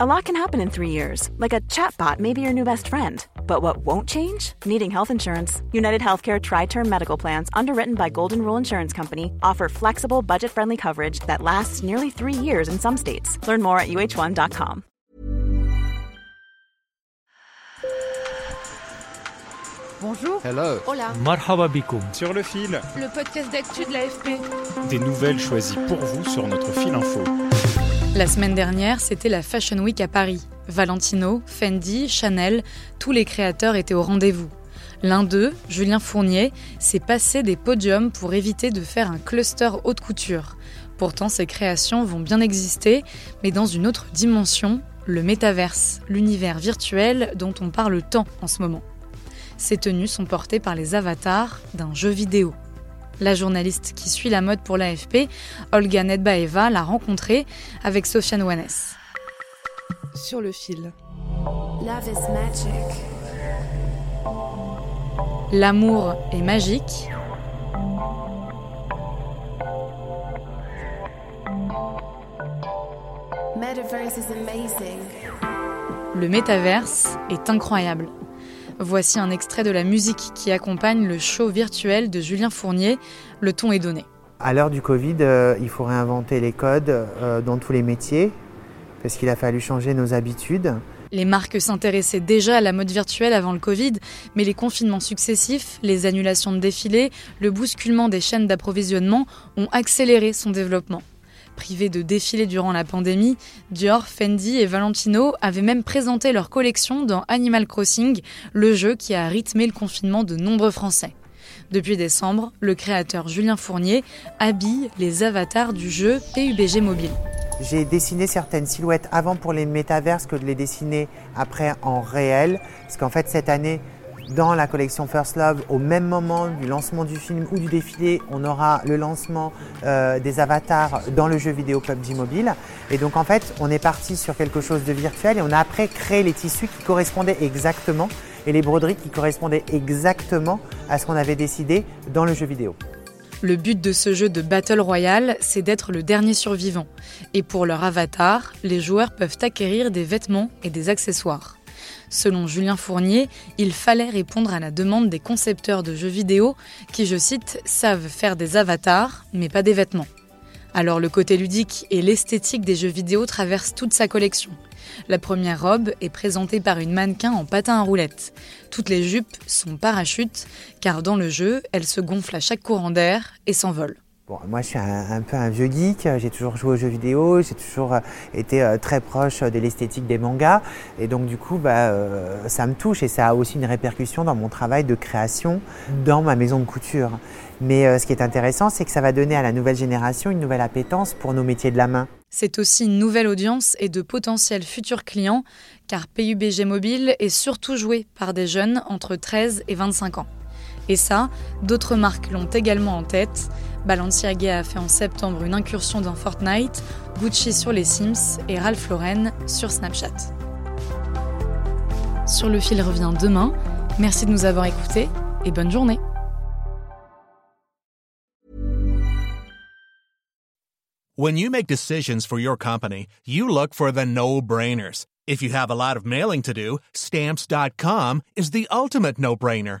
A lot can happen in three years, like a chatbot may be your new best friend. But what won't change? Needing health insurance. United Healthcare Tri Term Medical Plans, underwritten by Golden Rule Insurance Company, offer flexible, budget friendly coverage that lasts nearly three years in some states. Learn more at uh1.com. Bonjour. Hello. Hola. Marhaba bikoum. Sur le fil. Le podcast d'actu de l'AFP. Des nouvelles choisies pour vous sur notre fil info. La semaine dernière, c'était la Fashion Week à Paris. Valentino, Fendi, Chanel, tous les créateurs étaient au rendez-vous. L'un d'eux, Julien Fournier, s'est passé des podiums pour éviter de faire un cluster haute couture. Pourtant, ces créations vont bien exister, mais dans une autre dimension, le métaverse, l'univers virtuel dont on parle tant en ce moment. Ces tenues sont portées par les avatars d'un jeu vidéo. La journaliste qui suit la mode pour l'AFP, Olga Nedbaeva, l'a rencontrée avec Sofiane Wanes. Sur le fil. Love is magic. L'amour est magique. Metaverse is amazing. Le métaverse est incroyable. Voici un extrait de la musique qui accompagne le show virtuel de Julien Fournier. Le ton est donné. À l'heure du Covid, euh, il faut réinventer les codes euh, dans tous les métiers parce qu'il a fallu changer nos habitudes. Les marques s'intéressaient déjà à la mode virtuelle avant le Covid, mais les confinements successifs, les annulations de défilés, le bousculement des chaînes d'approvisionnement ont accéléré son développement. Privés de défilés durant la pandémie, Dior, Fendi et Valentino avaient même présenté leur collection dans Animal Crossing, le jeu qui a rythmé le confinement de nombreux Français. Depuis décembre, le créateur Julien Fournier habille les avatars du jeu PUBG Mobile. J'ai dessiné certaines silhouettes avant pour les métaverses que de les dessiner après en réel. Parce qu'en fait, cette année, dans la collection First Love, au même moment du lancement du film ou du défilé, on aura le lancement euh, des avatars dans le jeu vidéo PUBG Mobile. Et donc en fait, on est parti sur quelque chose de virtuel et on a après créé les tissus qui correspondaient exactement et les broderies qui correspondaient exactement à ce qu'on avait décidé dans le jeu vidéo. Le but de ce jeu de Battle Royale, c'est d'être le dernier survivant. Et pour leur avatar, les joueurs peuvent acquérir des vêtements et des accessoires. Selon Julien Fournier, il fallait répondre à la demande des concepteurs de jeux vidéo qui, je cite, savent faire des avatars, mais pas des vêtements. Alors le côté ludique et l'esthétique des jeux vidéo traversent toute sa collection. La première robe est présentée par une mannequin en patin à roulettes. Toutes les jupes sont parachutes, car dans le jeu, elles se gonflent à chaque courant d'air et s'envolent. Bon, moi, je suis un, peu un vieux geek. J'ai toujours joué aux jeux vidéo. J'ai toujours euh, été euh, très proche de l'esthétique des mangas. Et donc, du coup, bah, euh, ça me touche et ça a aussi une répercussion dans mon travail de création dans ma maison de couture. Mais euh, ce qui est intéressant, c'est que ça va donner à la nouvelle génération une nouvelle appétence pour nos métiers de la main. C'est aussi une nouvelle audience et de potentiels futurs clients, car PUBG Mobile est surtout joué par des jeunes entre 13 et 25 ans. Et ça, d'autres marques l'ont également en tête. Balenciaga a fait en septembre une incursion dans Fortnite, Gucci sur les Sims et Ralph Lauren sur Snapchat. Sur le fil revient demain. Merci de nous avoir écoutés et bonne journée. When you make decisions for your company, you look for the no-brainers. If you have a lot of mailing to do, stamps.com is the ultimate no-brainer.